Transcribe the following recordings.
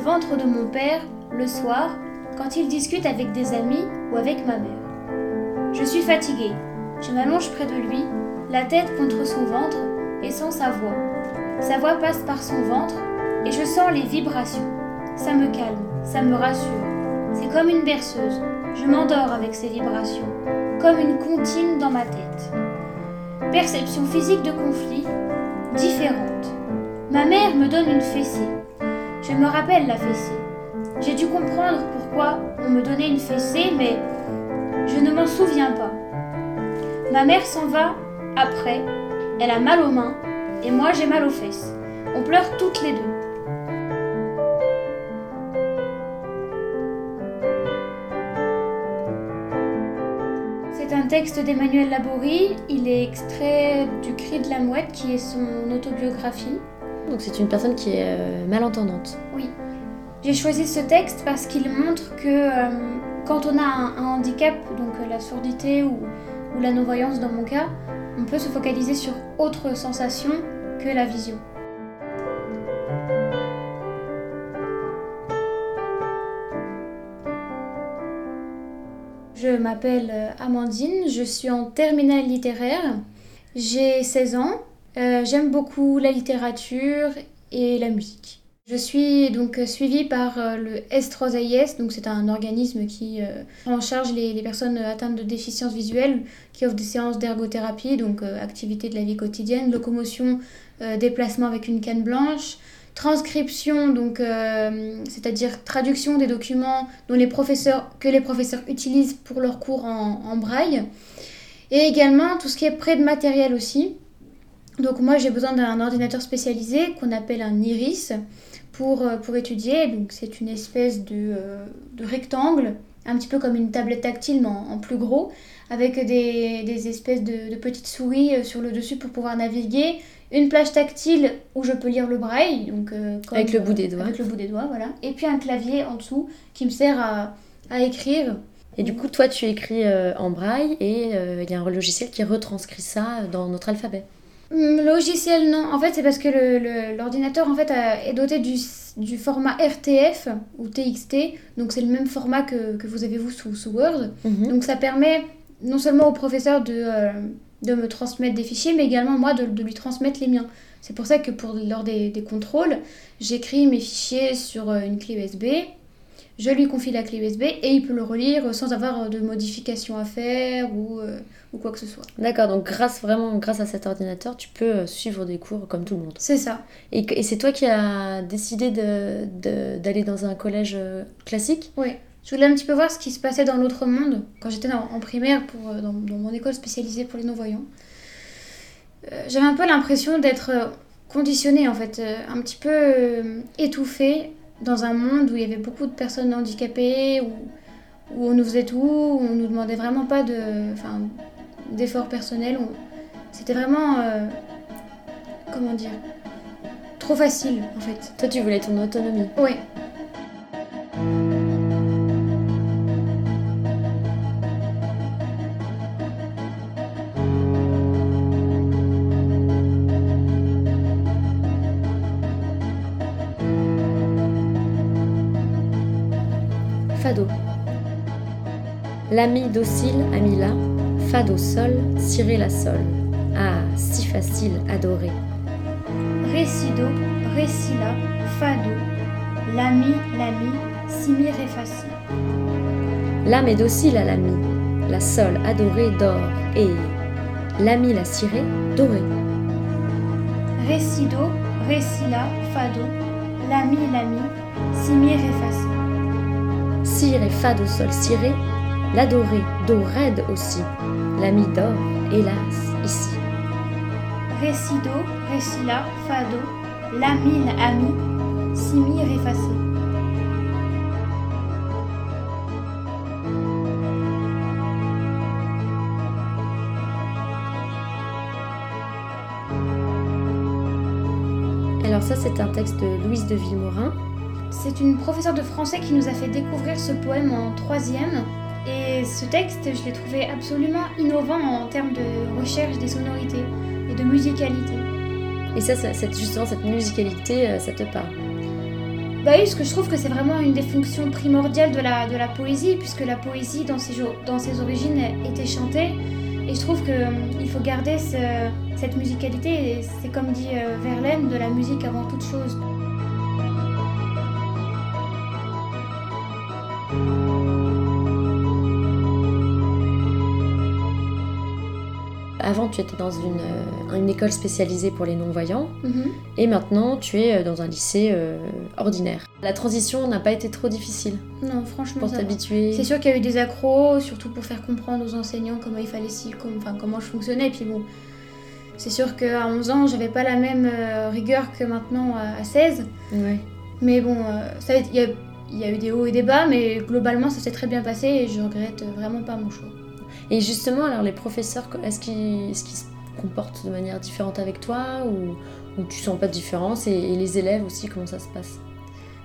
ventre de mon père le soir quand il discute avec des amis ou avec ma mère. Je suis fatiguée. Je m'allonge près de lui, la tête contre son ventre et sans sa voix. Sa voix passe par son ventre et je sens les vibrations. Ça me calme, ça me rassure. C'est comme une berceuse. Je m'endors avec ces vibrations, comme une comptine dans ma tête. Perception physique de conflit différente. Ma mère me donne une fessée. Je me rappelle la fessée. J'ai dû comprendre pourquoi on me donnait une fessée, mais je ne m'en souviens pas. Ma mère s'en va après. Elle a mal aux mains et moi j'ai mal aux fesses. On pleure toutes les deux. C'est un texte d'Emmanuel Laborie. Il est extrait du Cri de la Mouette, qui est son autobiographie. Donc c'est une personne qui est euh, malentendante. Oui. J'ai choisi ce texte parce qu'il montre que euh, quand on a un, handicap, donc euh, la surdité ou, ou la non-voyance dans mon cas, on peut se focaliser sur autre sensation que la vision. Je m'appelle Amandine, je suis en terminale littéraire, j'ai 16 ans, euh, j'aime beaucoup la littérature et la musique. Je suis donc suivie par euh, le S3AIS, donc c'est un organisme qui euh, prend en charge les, personnes atteintes de déficience visuelle, qui offre des séances d'ergothérapie, donc euh, activités de la vie quotidienne, locomotion, déplacement avec une canne blanche, transcription, donc c'est-à-dire traduction des documents dont les professeurs, que les professeurs utilisent pour leurs cours en braille, et également tout ce qui est prêt de matériel aussi. Donc moi j'ai besoin d'un ordinateur spécialisé qu'on appelle un iris pour, pour étudier. Donc c'est une espèce de, euh, de, rectangle, un petit peu comme une tablette tactile mais en, en plus gros, avec des, des espèces de, de, petites souris sur le dessus pour pouvoir naviguer. Une plage tactile où je peux lire le braille, donc euh, comme, avec le bout des doigts. Avec le bout des doigts, voilà. Et puis un clavier en dessous qui me sert à, à écrire. Et du coup, toi, tu écris euh, en braille et euh, il y a un logiciel qui retranscrit ça dans notre alphabet. Logiciel, non. En fait, c'est parce que l'ordinateur en fait, est doté du, du, format RTF ou TXT. Donc, c'est le même format que, que, vous avez vous sous, sous Word. Mm -hmm. Donc, ça permet non seulement au professeur de, euh, de me transmettre des fichiers, mais également moi de, de lui transmettre les miens. C'est pour ça que pour, lors des, des contrôles, j'écris mes fichiers sur une clé USB. Je lui confie la clé USB et il peut le relire sans avoir de modifications à faire ou, euh, ou quoi que ce soit. D'accord, donc grâce vraiment grâce à cet ordinateur, tu peux suivre des cours comme tout le monde. C'est ça. Et, et c'est toi qui as décidé d'aller dans un collège classique? Oui. Je voulais un petit peu voir ce qui se passait dans l'autre monde quand j'étais en, en, primaire pour, dans, dans, mon école spécialisée pour les non-voyants. Euh, J'avais un peu l'impression d'être conditionnée en fait, un petit peu euh, étouffée dans un monde où il y avait beaucoup de personnes handicapées, où, où on nous faisait tout, où on nous demandait vraiment pas de, enfin, d'efforts personnels. C'était vraiment, euh, comment dire, trop facile en fait. Toi, tu voulais ton autonomie. Oui. Fado. L'ami docile a mis là, Fado sol, ciré la sol. Ah, si facile adorer. Ré si do, ré si la, Fado. L'ami, l'ami, si mi ré fa si. L'âme est docile à l'ami, la sol adorée dort et l'ami la ciré doré. Ré si do, ré si la, Fado. L'ami, l'ami, si mi ré fa si. Si ré fado sol ciré, l'adoré do raide aussi, l'ami dort, hélas, ici. Ré si do, ré si la, fado, l'ami l'ami, si mi ré fa si. Alors ça c'est un texte de Louise de Villemorin. C'est une professeure de français qui nous a fait découvrir ce poème en troisième. Et ce texte, je l'ai trouvé absolument innovant en termes de recherche des sonorités et de musicalité. Et ça, ça cette, justement, cette musicalité, ça te parle? Bah oui, parce que je trouve que c'est vraiment une des fonctions primordiales de la, de la poésie, puisque la poésie, dans ses, dans ses origines, était chantée. Et je trouve qu'il faut garder cette musicalité. C'est comme dit euh, Verlaine, de la musique avant toute chose. Avant, tu étais dans une, euh, une école spécialisée pour les non-voyants Mhm. et maintenant, tu es euh, dans un lycée euh, ordinaire. La transition n'a pas été trop difficile Non, franchement, pour t'habituer. C'est sûr qu'il y a eu des accros, surtout pour faire comprendre aux enseignants comment il fallait si, comme- enfin, comment je fonctionnais. Et puis bon, c'est sûr qu'à 11 ans, j'avais pas la même rigueur que maintenant à, à 16. Ouais. Mais bon, ça, il y a, y a eu des hauts et des bas, mais globalement, ça s'est très bien passé et je regrette vraiment pas mon choix. Et justement, alors les professeurs, est-ce qu'ils est se comportent de manière différente avec toi ou, ou tu sens pas de différence et, et les élèves aussi, comment ça se passe?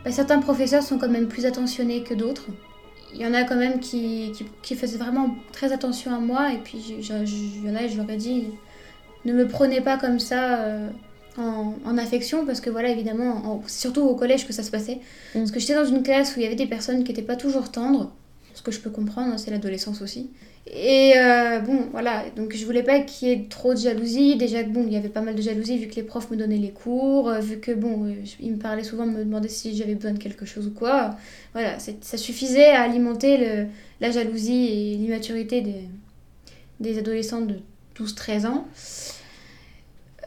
Bah, certains professeurs sont quand même plus attentionnés que d'autres. Il y en a quand même qui, qui, qui faisaient vraiment très attention à moi, et puis il y en a, je leur ai dit, ne me prenez pas comme ça euh, en, en affection, parce que voilà, évidemment, en- surtout au collège que ça se passait. Mm. Parce que j'étais dans une classe où il y avait des personnes qui n'étaient pas toujours tendres, ce que je peux comprendre, hein, c'est l'adolescence aussi. Et euh, bon, voilà, donc je voulais pas qu'il y ait trop de jalousie. Déjà bon, il y avait pas mal de jalousie vu que les profs me donnaient les cours, euh, vu que bon, euh, ils me parlaient souvent, me demandaient si j'avais besoin de quelque chose ou quoi. Voilà, ça suffisait à alimenter le- la jalousie et l'immaturité des, des adolescents de 12-13 ans.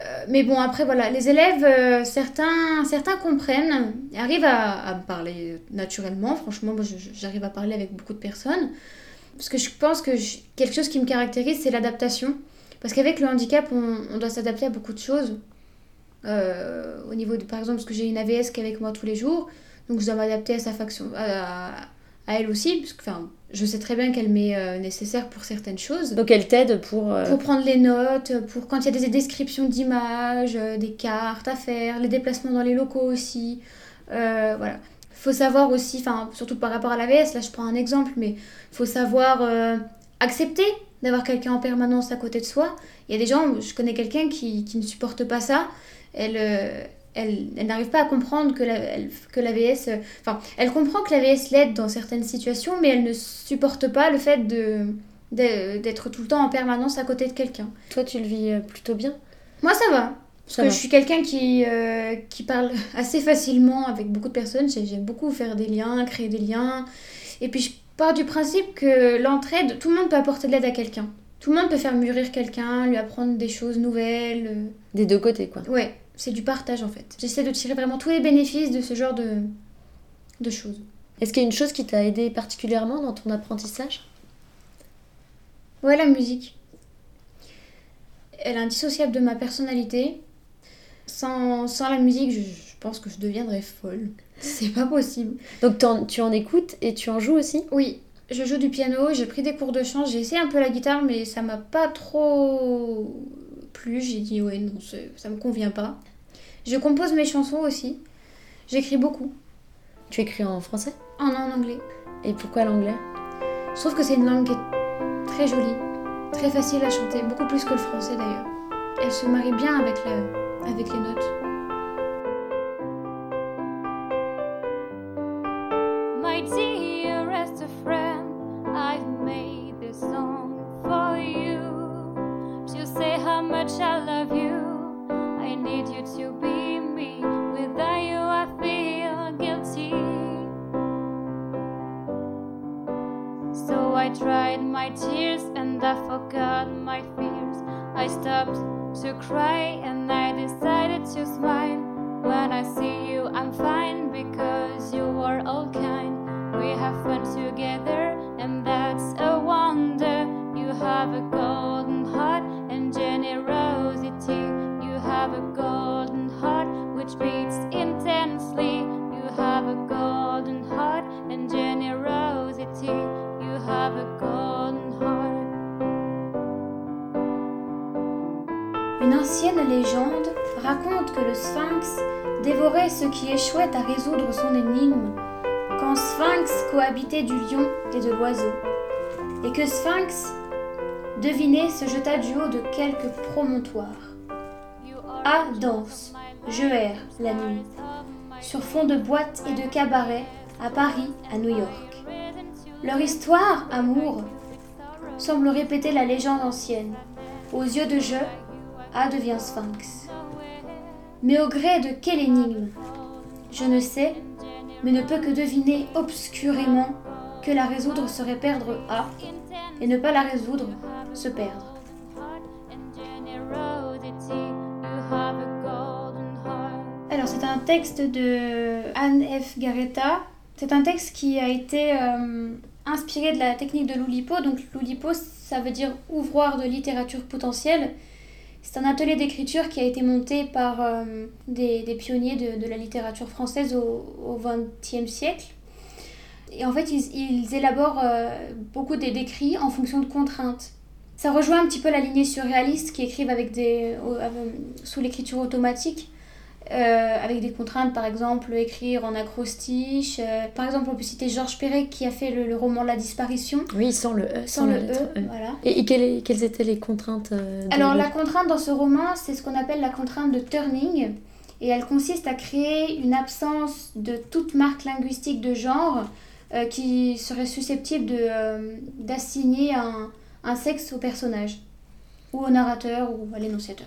Euh, mais bon, après, voilà, les élèves, euh, certains, certains comprennent, arrivent à, me parler naturellement. Franchement, moi, j'arrive à parler avec beaucoup de personnes. Parce que je pense que quelque chose qui me caractérise, c'est l'adaptation. Parce qu'avec le handicap, on, on doit s'adapter à beaucoup de choses. Euh, au niveau de, par exemple, parce que j'ai une AVS qui est avec moi tous les jours, donc je dois m'adapter à sa faction, à, à elle aussi, parce que enfin, je sais très bien qu'elle m'est euh, nécessaire pour certaines choses. Donc elle t'aide pour... euh, Pour prendre les notes, pour quand il y a des descriptions d'images, euh, des cartes à faire, les déplacements dans les locaux aussi. Voilà. faut savoir aussi, enfin, surtout par rapport à l'AVS, là je prends un exemple, mais faut savoir accepter d'avoir quelqu'un en permanence à côté de soi. Il y a des gens, je connais quelqu'un qui, qui ne supporte pas ça. Elle, elle, elle n'arrive pas à comprendre que la- elle- que l'AVS. Enfin, elle comprend que l'AVS l'aide dans certaines situations, mais elle ne supporte pas le fait de de- d'être tout le temps en permanence à côté de quelqu'un. Toi, tu le vis euh, plutôt bien? Moi, ça va. Parce Ça que va. je suis quelqu'un qui, euh, qui parle assez facilement avec beaucoup de personnes. J'ai- J'aime beaucoup faire des liens, créer des liens. Et puis, je pars du principe que l'entraide, tout le monde peut apporter de l'aide à quelqu'un. Tout le monde peut faire mûrir quelqu'un, lui apprendre des choses nouvelles. euh. Des deux côtés, quoi. Ouais, c'est du partage en fait. J'essaie de tirer vraiment tous les bénéfices de ce genre de, de choses. Est-ce qu'il y a une chose qui t'a aidé particulièrement dans ton apprentissage? Ouais, la musique. Elle est indissociable de ma personnalité. Sans, sans la musique, je, je pense que je deviendrais folle. C'est pas possible. Donc tu en écoutes et tu en joues aussi? Oui, je joue du piano, j'ai pris des cours de chant, j'ai essayé un peu la guitare, mais ça m'a pas trop plu. J'ai dit, ouais, non, ça me convient pas. Je compose mes chansons aussi. J'écris beaucoup. Tu écris en français? En, en anglais. Et pourquoi l'anglais? Je trouve que c'est une langue qui est très jolie, très facile à chanter, beaucoup plus que le français d'ailleurs. Elle se marie bien avec, la, avec les notes. Tears and I forgot my fears. I stopped to cry and I decided to smile. When I see you, I'm fine because you are all kind. We have fun together, and that's a wonder. You have a golden heart and generosity. You have a golden heart which beats intensely. You have a golden heart and generosity. You have a Une ancienne légende raconte que le sphinx dévorait ce qui échouait à résoudre son énigme quand sphinx cohabitait du lion et de l'oiseau, et que sphinx, deviné, se jeta du haut de are Ah, a danse, je erre la nuit. sur fond de boîtes et de cabarets, à Paris, à New York. Leur histoire, amour, semble répéter la légende ancienne. Aux yeux de jeu, A devient sphinx. Mais au gré de quelle énigme Je ne sais, mais ne peux que deviner obscurément que la résoudre serait perdre A, et ne pas la résoudre, se perdre. Alors c'est un texte de Anne F. Garetta. C'est un texte qui a été euh, inspiré de la technique de l'Oulipo. Donc l'Oulipo, ça veut dire ouvroir de littérature potentielle. C'est un atelier d'écriture qui a été monté par euh, des, des, pionniers de, de, la littérature française au XXe siècle. Et en fait, ils, ils élaborent euh, beaucoup d'écrits en fonction de contraintes. Ça rejoint un petit peu la lignée surréaliste qui écrivent avec des, euh, sous l'écriture automatique. Euh, avec des contraintes, par exemple, écrire en acrostiche. Euh, par exemple, on peut citer Georges Perec qui a fait le, le, roman La disparition. Oui, sans le E, sans, sans le lettre E. Voilà. Et, et quelles, quelles, étaient les contraintes euh, Alors, la contrainte dans ce roman, c'est ce qu'on appelle la contrainte de Turning. Et elle consiste à créer une absence de toute marque linguistique de genre euh, qui serait susceptible d'assigner un, un sexe au personnage, ou au narrateur, ou à l'énonciateur.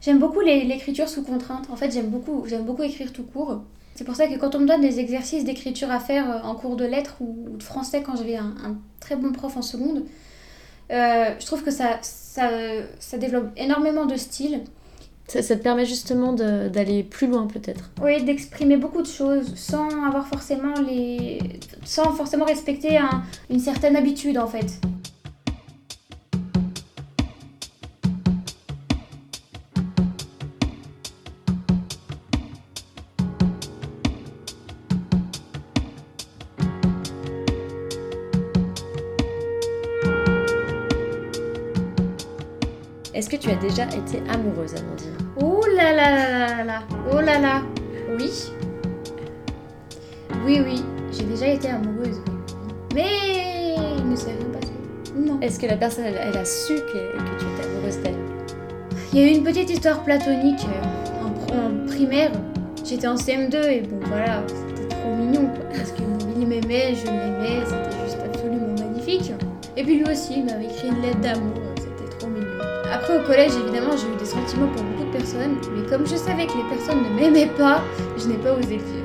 J'aime beaucoup l'écriture sous contrainte. En fait, j'aime beaucoup, j'aime beaucoup écrire tout court. C'est pour ça que quand on me donne des exercices d'écriture à faire euh, en cours de lettres ou de français quand j'avais un, un très bon prof en seconde, euh, je trouve que ça, ça, ça développe énormément de style. Ça, ça te permet justement d'aller plus loin peut-être. Oui, d'exprimer beaucoup de choses sans avoir forcément les, sans forcément respecter un, une certaine habitude en fait. Est-ce que tu as déjà été amoureuse, Amandine Oh là là là là là là Oh là là Oui. Oui, oui, j'ai déjà été amoureuse. Mais il ne s'est rien passé. Non. Est-ce que la personne, elle, elle a su que, que tu étais amoureuse d'elle Il y a eu une petite histoire platonique euh, en, en primaire. J'étais en CM2 et bon voilà, c'était trop mignon quoi. Parce qu'il m'aimait, je l'aimais, c'était juste absolument magnifique. Et puis lui aussi, il m'avait écrit une lettre d'amour. Au collège, évidemment, j'ai eu des sentiments pour beaucoup de personnes, mais comme je savais que les personnes ne m'aimaient pas, je n'ai pas osé le dire.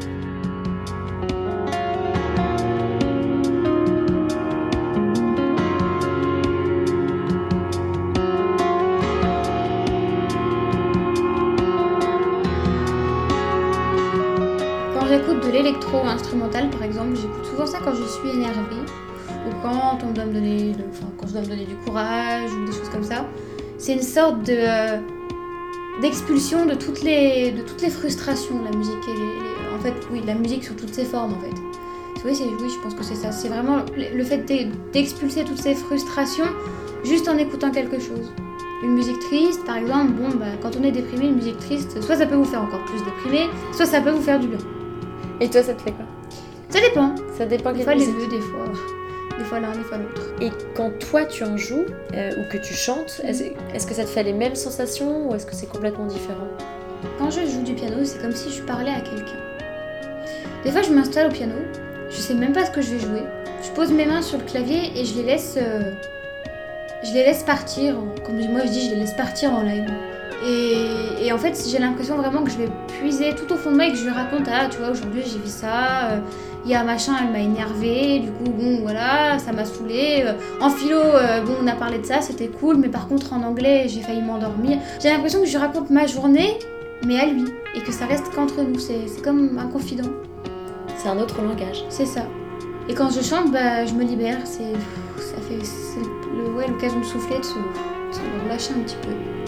Quand j'écoute de l'électro-instrumental, par exemple, j'écoute souvent ça quand je suis énervée, ou quand on doit me donner, quand je dois me donner du courage, ou des choses comme ça c'est une sorte de euh, d'expulsion de toutes les de toutes les frustrations la musique et les, les, en fait oui la musique sous toutes ses formes en fait. Oui, oui je pense que c'est ça. C'est vraiment le fait d'expulser toutes ces frustrations juste en écoutant quelque chose. Une musique triste par exemple bon bah quand on est déprimé une musique triste soit ça peut vous faire encore plus déprimer soit ça peut vous faire du bien. Et toi ça te fait quoi? Ça dépend. Ça dépend des fois les deux des fois des fois l'un, des fois l'autre. Et quand toi tu en joues euh, ou que tu chantes, est-ce, que ça te fait les mêmes sensations ou est-ce que c'est complètement différent? Quand je joue du piano, c'est comme si je parlais à quelqu'un. Des fois, je m'installe au piano, je sais même pas ce que je vais jouer. Je pose mes mains sur le clavier et je les laisse, euh, je les laisse partir. Comme moi je dis, je les laisse partir en live. Et, et, en fait, j'ai l'impression vraiment que je vais puiser tout au fond de moi et que je lui raconte Ah, tu vois, aujourd'hui j'ai vu ça, euh, il y a machin, elle m'a énervé, du coup, bon, voilà, ça m'a saoulé. Euh, en philo, euh, bon, on a parlé de ça, c'était cool, mais par contre, en anglais, j'ai failli m'endormir. J'ai l'impression que je lui raconte ma journée, mais à lui, et que ça reste qu'entre nous, c'est comme un confident. C'est un autre langage. C'est ça. Et quand je chante, bah, je me libère, c'est. Ça fait. C'est l'occasion le, ouais, de souffler, de se, de se relâcher un petit peu.